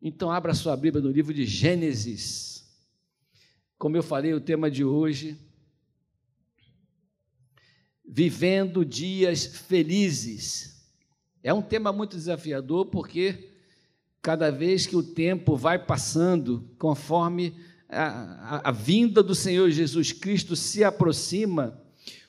Então, abra sua Bíblia no livro de Gênesis. Como eu falei, o tema de hoje, vivendo dias felizes. É um tema muito desafiador porque cada vez que o tempo vai passando, conforme a, a, a vinda do Senhor Jesus Cristo se aproxima,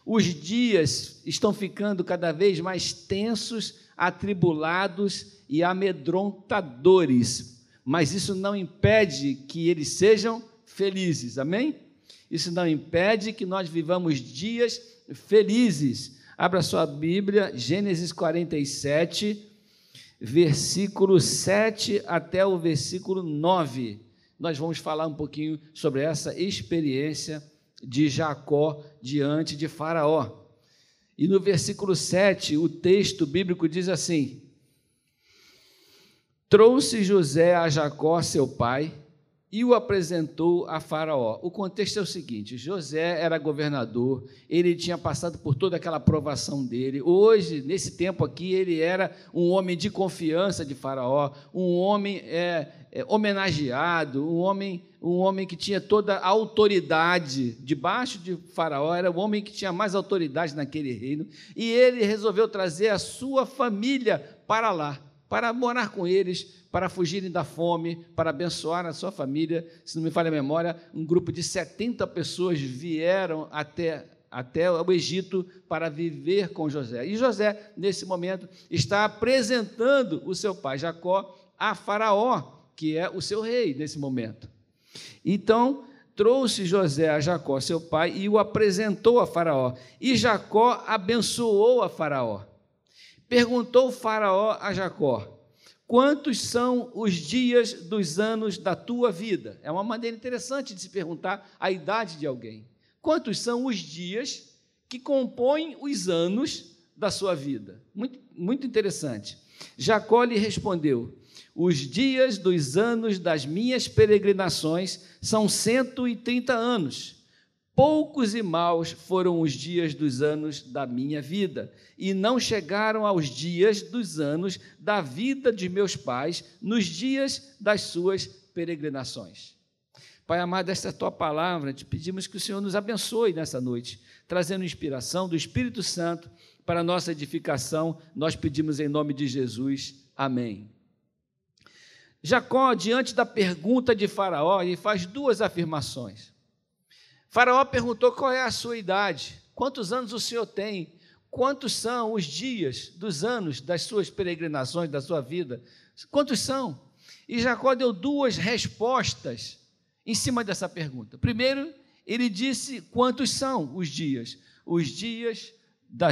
os dias estão ficando cada vez mais tensos, atribulados e amedrontadores, mas isso não impede que eles sejam felizes, amém? Isso não impede que nós vivamos dias felizes. Abra sua Bíblia, Gênesis 47, versículo 7 até o versículo 9. Nós vamos falar um pouquinho sobre essa experiência de Jacó diante de Faraó. E no versículo 7, o texto bíblico diz assim: Trouxe José a Jacó, seu pai, e o apresentou a Faraó. O contexto é o seguinte: José era governador, ele tinha passado por toda aquela aprovação dele. Hoje, nesse tempo aqui, ele era um homem de confiança de Faraó, um homem é, é, homenageado, um homem, um homem que tinha toda a autoridade. Debaixo de Faraó, era o homem que tinha mais autoridade naquele reino. E ele resolveu trazer a sua família para lá, para morar com eles para fugirem da fome, para abençoar a sua família. Se não me falha a memória, um grupo de 70 pessoas vieram até, até o Egito para viver com José. E José, nesse momento, está apresentando o seu pai Jacó a Faraó, que é o seu rei nesse momento. Então, trouxe José a Jacó, seu pai, e o apresentou a Faraó. E Jacó abençoou a Faraó. Perguntou Faraó a Jacó: Quantos são os dias dos anos da tua vida? É uma maneira interessante de se perguntar a idade de alguém. Quantos são os dias que compõem os anos da sua vida? Muito, muito interessante. Jacó lhe respondeu: Os dias dos anos das minhas peregrinações são 130 anos Poucos e maus foram os dias dos anos da minha vida, e não chegaram aos dias dos anos da vida de meus pais, nos dias das suas peregrinações. Pai amado, esta é a tua palavra, te pedimos que o Senhor nos abençoe nessa noite, trazendo inspiração do Espírito Santo para a nossa edificação. Nós pedimos em nome de Jesus. Amém. Jacó, diante da pergunta de Faraó, ele faz duas afirmações. Faraó perguntou qual é a sua idade, quantos anos o senhor tem, quantos são os dias dos anos das suas peregrinações, da sua vida, quantos são? E Jacó deu duas respostas em cima dessa pergunta. Primeiro, ele disse quantos são os dias. Os dias da,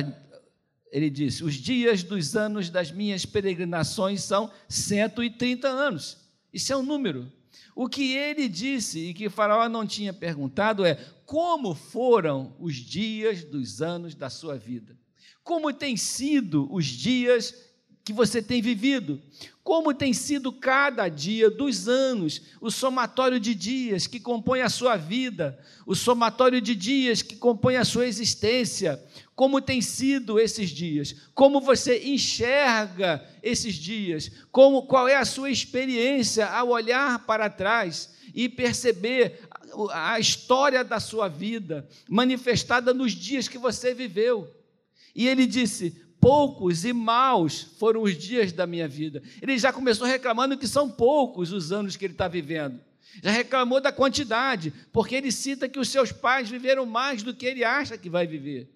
ele disse: os dias dos anos das minhas peregrinações são 130 anos. Isso é um número. O que ele disse e que Faraó não tinha perguntado é: como foram os dias dos anos da sua vida? Como têm sido os dias que você tem vivido? Como tem sido cada dia dos anos, o somatório de dias que compõe a sua vida, o somatório de dias que compõe a sua existência? Como tem sido esses dias? Como você enxerga esses dias? Como qual é a sua experiência ao olhar para trás e perceber a história da sua vida manifestada nos dias que você viveu? E ele disse: poucos e maus foram os dias da minha vida. Ele já começou reclamando que são poucos os anos que ele está vivendo. Já reclamou da quantidade, porque ele cita que os seus pais viveram mais do que ele acha que vai viver.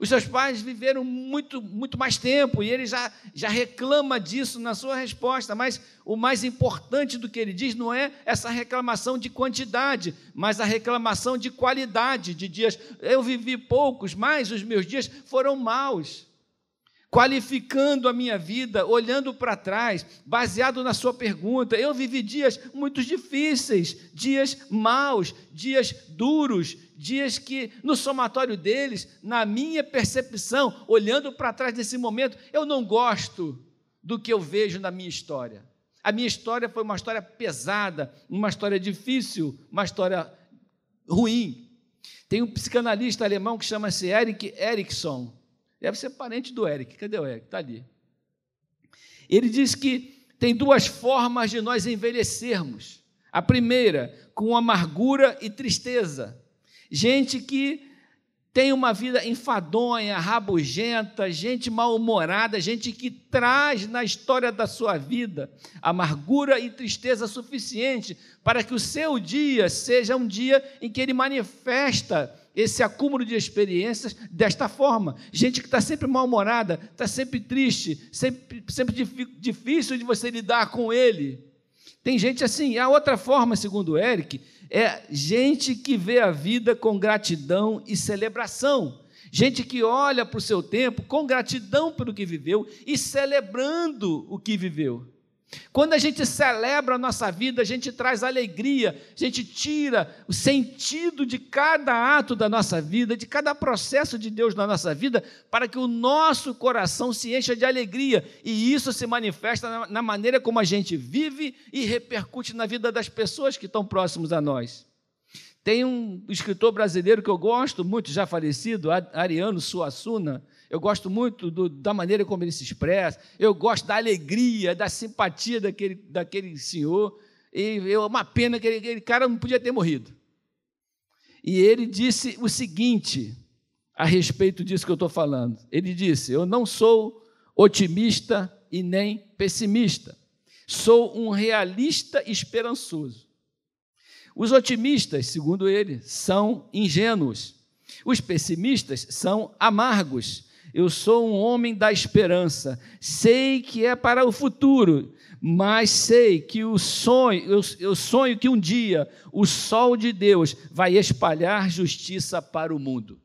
Os seus pais viveram muito, muito mais tempo e ele já, já reclama disso na sua resposta. Mas o mais importante do que ele diz não é essa reclamação de quantidade, mas a reclamação de qualidade de dias. Eu vivi poucos, mas os meus dias foram maus qualificando a minha vida, olhando para trás, baseado na sua pergunta. Eu vivi dias muito difíceis, dias maus, dias duros, dias que, no somatório deles, na minha percepção, olhando para trás nesse momento, eu não gosto do que eu vejo na minha história. A minha história foi uma história pesada, uma história difícil, uma história ruim. Tem um psicanalista alemão que chama-se Eric Erickson. Deve ser parente do Eric. Cadê o Eric? Está ali. Ele diz que tem duas formas de nós envelhecermos. A primeira, com amargura e tristeza. Gente que tem uma vida enfadonha, rabugenta, gente mal-humorada, gente que traz na história da sua vida amargura e tristeza suficiente para que o seu dia seja um dia em que ele manifesta esse acúmulo de experiências desta forma. Gente que está sempre mal-humorada, está sempre triste, sempre, sempre difícil de você lidar com ele. Tem gente assim. A outra forma, segundo o Eric, é gente que vê a vida com gratidão e celebração. Gente que olha para o seu tempo com gratidão pelo que viveu e celebrando o que viveu. Quando a gente celebra a nossa vida, a gente traz alegria, a gente tira o sentido de cada ato da nossa vida, de cada processo de Deus na nossa vida, para que o nosso coração se encha de alegria e isso se manifesta na maneira como a gente vive e repercute na vida das pessoas que estão próximos a nós. Tem um escritor brasileiro que eu gosto muito, já falecido, Ariano Suassuna, eu gosto muito do, da maneira como ele se expressa, eu gosto da alegria, da simpatia daquele, daquele senhor. E é uma pena que aquele, aquele cara não podia ter morrido. E ele disse o seguinte a respeito disso que eu estou falando. Ele disse: Eu não sou otimista e nem pessimista, sou um realista esperançoso. Os otimistas, segundo ele, são ingênuos. Os pessimistas são amargos eu sou um homem da esperança. Sei que é para o futuro, mas sei que o sonho, eu, eu sonho que um dia o sol de Deus vai espalhar justiça para o mundo.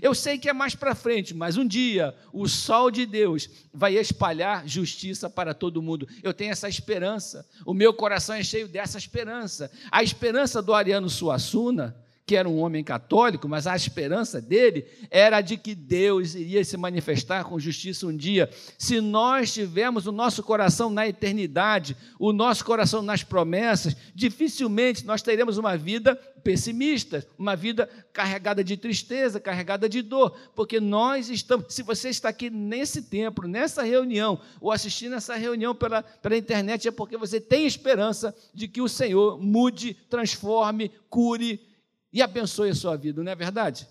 Eu sei que é mais para frente, mas um dia o sol de Deus vai espalhar justiça para todo mundo. Eu tenho essa esperança. O meu coração é cheio dessa esperança. A esperança do Ariano Suassuna que era um homem católico, mas a esperança dele era de que Deus iria se manifestar com justiça um dia. Se nós tivermos o nosso coração na eternidade, o nosso coração nas promessas, dificilmente nós teremos uma vida pessimista, uma vida carregada de tristeza, carregada de dor, porque nós estamos, se você está aqui nesse templo, nessa reunião, ou assistindo essa reunião pela, pela internet, é porque você tem esperança de que o Senhor mude, transforme, cure, e abençoe a sua vida, não é verdade?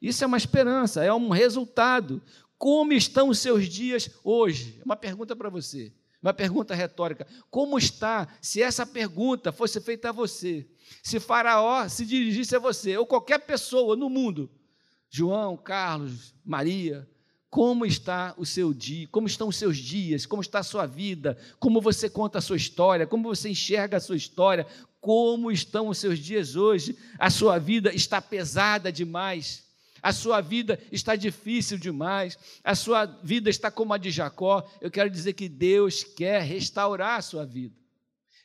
Isso é uma esperança, é um resultado. Como estão os seus dias hoje? Uma pergunta para você, uma pergunta retórica. Como está? Se essa pergunta fosse feita a você, se Faraó se dirigisse a você, ou qualquer pessoa no mundo, João, Carlos, Maria, como está o seu dia, como estão os seus dias, como está a sua vida, como você conta a sua história, como você enxerga a sua história, como estão os seus dias hoje. A sua vida está pesada demais. A sua vida está difícil demais, a sua vida está como a de Jacó. Eu quero dizer que Deus quer restaurar a sua vida.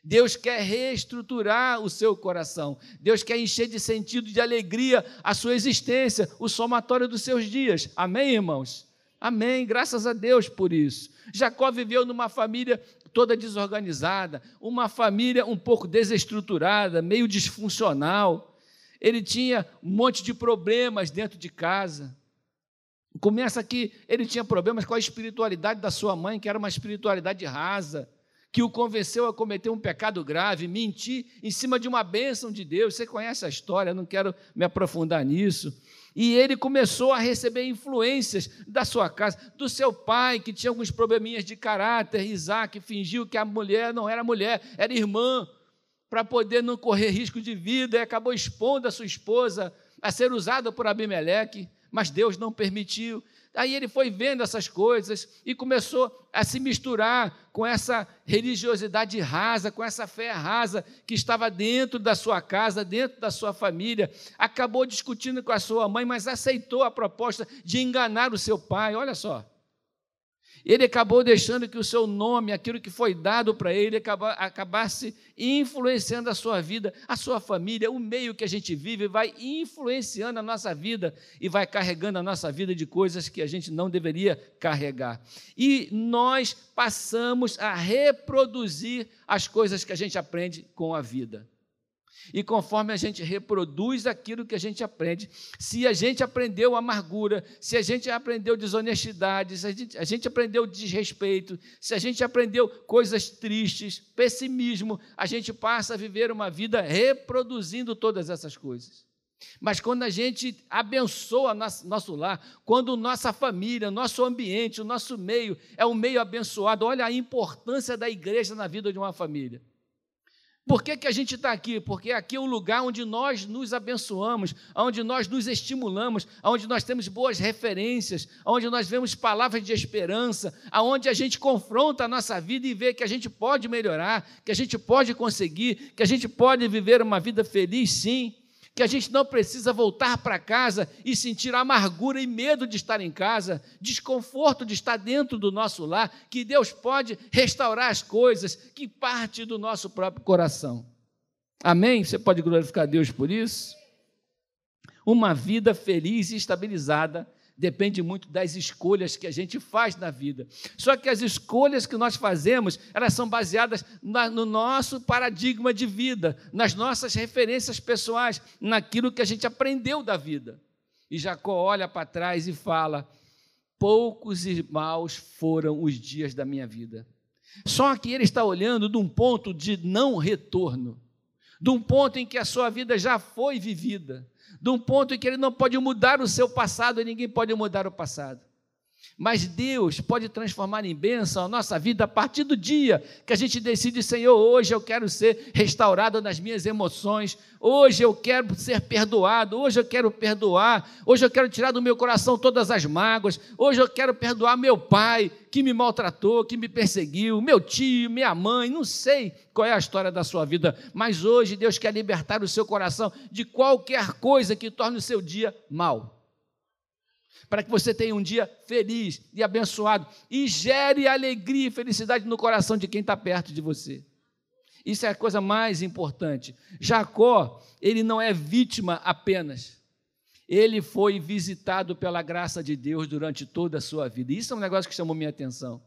Deus quer reestruturar o seu coração. Deus quer encher de sentido de alegria a sua existência, o somatório dos seus dias. Amém, irmãos? Amém. Graças a Deus por isso. Jacó viveu numa família toda desorganizada, uma família um pouco desestruturada, meio disfuncional. Ele tinha um monte de problemas dentro de casa. Começa aqui, ele tinha problemas com a espiritualidade da sua mãe, que era uma espiritualidade rasa, que o convenceu a cometer um pecado grave, mentir em cima de uma bênção de Deus. Você conhece a história, não quero me aprofundar nisso. E ele começou a receber influências da sua casa, do seu pai, que tinha alguns probleminhas de caráter. Isaac fingiu que a mulher não era mulher, era irmã, para poder não correr risco de vida, e acabou expondo a sua esposa a ser usada por Abimeleque, mas Deus não permitiu. Aí ele foi vendo essas coisas e começou a se misturar com essa religiosidade rasa, com essa fé rasa que estava dentro da sua casa, dentro da sua família. Acabou discutindo com a sua mãe, mas aceitou a proposta de enganar o seu pai. Olha só. Ele acabou deixando que o seu nome, aquilo que foi dado para ele, acabasse influenciando a sua vida, a sua família, o meio que a gente vive, vai influenciando a nossa vida e vai carregando a nossa vida de coisas que a gente não deveria carregar. E nós passamos a reproduzir as coisas que a gente aprende com a vida. E conforme a gente reproduz aquilo que a gente aprende, se a gente aprendeu amargura, se a gente aprendeu desonestidade, se a gente, a gente aprendeu desrespeito, se a gente aprendeu coisas tristes, pessimismo, a gente passa a viver uma vida reproduzindo todas essas coisas. Mas quando a gente abençoa nosso, lar, quando nossa família, nosso ambiente, o nosso meio é um meio abençoado, olha a importância da igreja na vida de uma família. Por que, que a gente está aqui? Porque aqui é um lugar onde nós nos abençoamos, onde nós nos estimulamos, onde nós temos boas referências, onde nós vemos palavras de esperança, aonde a gente confronta a nossa vida e vê que a gente pode melhorar, que a gente pode conseguir, que a gente pode viver uma vida feliz, sim que a gente não precisa voltar para casa e sentir amargura e medo de estar em casa, desconforto de estar dentro do nosso lar, que Deus pode restaurar as coisas que parte do nosso próprio coração. Amém? Você pode glorificar Deus por isso? Uma vida feliz e estabilizada depende muito das escolhas que a gente faz na vida. Só que as escolhas que nós fazemos, elas são baseadas na, no nosso paradigma de vida, nas nossas referências pessoais, naquilo que a gente aprendeu da vida. E Jacó olha para trás e fala: Poucos e maus foram os dias da minha vida. Só que ele está olhando de um ponto de não retorno, de um ponto em que a sua vida já foi vivida, de um ponto em que ele não pode mudar o seu passado e ninguém pode mudar o passado. Mas Deus pode transformar em bênção a nossa vida a partir do dia que a gente decide, Senhor, hoje eu quero ser restaurado nas minhas emoções, hoje eu quero ser perdoado, hoje eu quero perdoar, hoje eu quero tirar do meu coração todas as mágoas, hoje eu quero perdoar meu pai que me maltratou, que me perseguiu, meu tio, minha mãe, não sei qual é a história da sua vida, mas hoje Deus quer libertar o seu coração de qualquer coisa que torne o seu dia mal para que você tenha um dia feliz e abençoado e gere alegria e felicidade no coração de quem está perto de você. Isso é a coisa mais importante. Jacó, ele não é vítima apenas. Ele foi visitado pela graça de Deus durante toda a sua vida. Isso é um negócio que chamou minha atenção.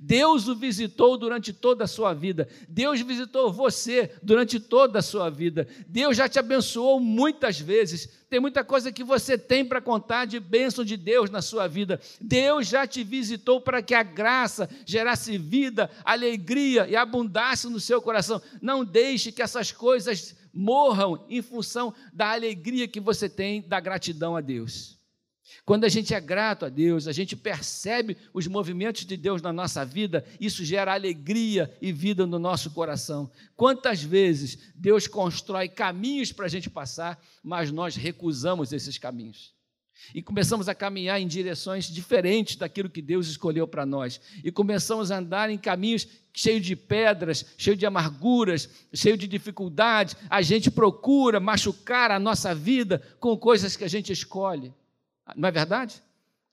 Deus o visitou durante toda a sua vida. Deus visitou você durante toda a sua vida. Deus já te abençoou muitas vezes. Tem muita coisa que você tem para contar de bênção de Deus na sua vida. Deus já te visitou para que a graça gerasse vida, alegria e abundasse no seu coração. Não deixe que essas coisas morram em função da alegria que você tem da gratidão a Deus. Quando a gente é grato a Deus, a gente percebe os movimentos de Deus na nossa vida, isso gera alegria e vida no nosso coração. Quantas vezes Deus constrói caminhos para a gente passar, mas nós recusamos esses caminhos. E começamos a caminhar em direções diferentes daquilo que Deus escolheu para nós. E começamos a andar em caminhos cheios de pedras, cheios de amarguras, cheios de dificuldades. A gente procura machucar a nossa vida com coisas que a gente escolhe. Não é verdade?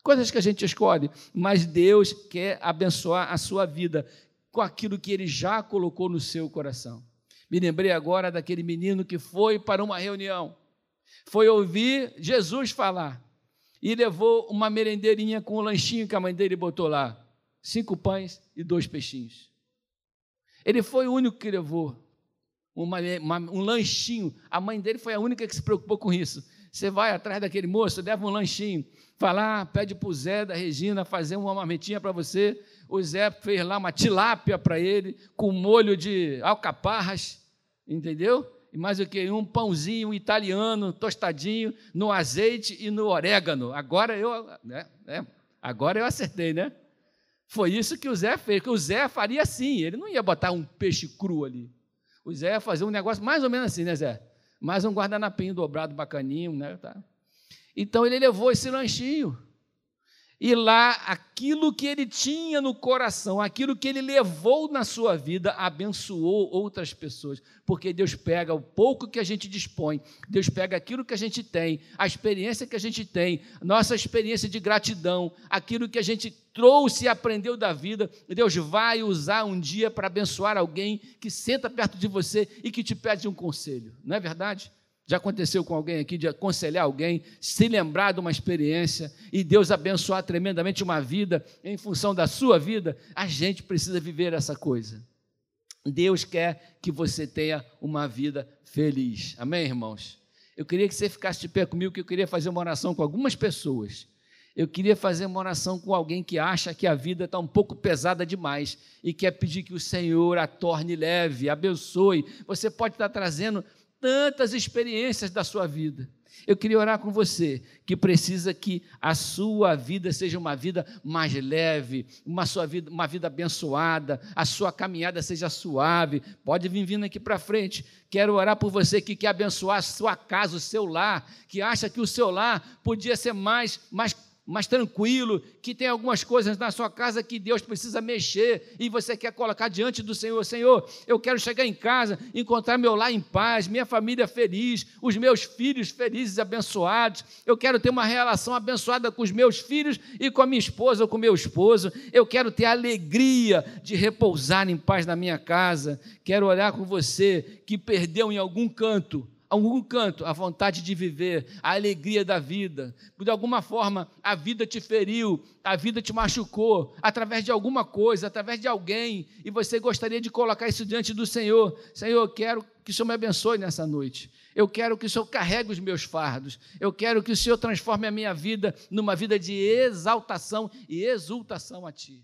Coisas que a gente escolhe, mas Deus quer abençoar a sua vida com aquilo que Ele já colocou no seu coração. Me lembrei agora daquele menino que foi para uma reunião, foi ouvir Jesus falar e levou uma merendeirinha com um lanchinho que a mãe dele botou lá: cinco pães e dois peixinhos. Ele foi o único que levou uma, uma, um lanchinho. A mãe dele foi a única que se preocupou com isso. Você vai atrás daquele moço, leva um lanchinho, vai lá, pede para o Zé da Regina fazer uma marmitinha para você. O Zé fez lá uma tilápia para ele, com molho de alcaparras, entendeu? E mais o que? Um pãozinho italiano, tostadinho, no azeite e no orégano. Agora eu, né, né, agora eu acertei, né? Foi isso que o Zé fez, que o Zé faria assim, ele não ia botar um peixe cru ali. O Zé ia fazer um negócio mais ou menos assim, né, Zé? Mais um guardanapinho dobrado bacaninho, né? Tá? Então ele levou esse lanchinho. E lá, aquilo que ele tinha no coração, aquilo que ele levou na sua vida, abençoou outras pessoas. Porque Deus pega o pouco que a gente dispõe, Deus pega aquilo que a gente tem, a experiência que a gente tem, nossa experiência de gratidão, aquilo que a gente trouxe e aprendeu da vida, Deus vai usar um dia para abençoar alguém que senta perto de você e que te pede um conselho. Não é verdade? Já aconteceu com alguém aqui de aconselhar alguém, se lembrar de uma experiência e Deus abençoar tremendamente uma vida em função da sua vida? A gente precisa viver essa coisa. Deus quer que você tenha uma vida feliz. Amém, irmãos? Eu queria que você ficasse de pé comigo, que eu queria fazer uma oração com algumas pessoas. Eu queria fazer uma oração com alguém que acha que a vida está um pouco pesada demais e quer pedir que o Senhor a torne leve, abençoe. Você pode estar trazendo tantas experiências da sua vida. Eu queria orar com você, que precisa que a sua vida seja uma vida mais leve, uma, sua vida, uma vida abençoada, a sua caminhada seja suave. Pode vir vindo aqui para frente. Quero orar por você que quer abençoar a sua casa, o seu lar, que acha que o seu lar podia ser mais, mais mais tranquilo, que tem algumas coisas na sua casa que Deus precisa mexer e você quer colocar diante do Senhor: Senhor, eu quero chegar em casa, encontrar meu lar em paz, minha família feliz, os meus filhos felizes e abençoados. Eu quero ter uma relação abençoada com os meus filhos e com a minha esposa ou com meu esposo. Eu quero ter a alegria de repousar em paz na minha casa. Quero olhar com você que perdeu em algum canto algum canto a vontade de viver, a alegria da vida. De alguma forma, a vida te feriu, a vida te machucou, através de alguma coisa, através de alguém, e você gostaria de colocar isso diante do Senhor. Senhor, eu quero que o Senhor me abençoe nessa noite. Eu quero que o Senhor carregue os meus fardos. Eu quero que o Senhor transforme a minha vida numa vida de exaltação e exultação a Ti.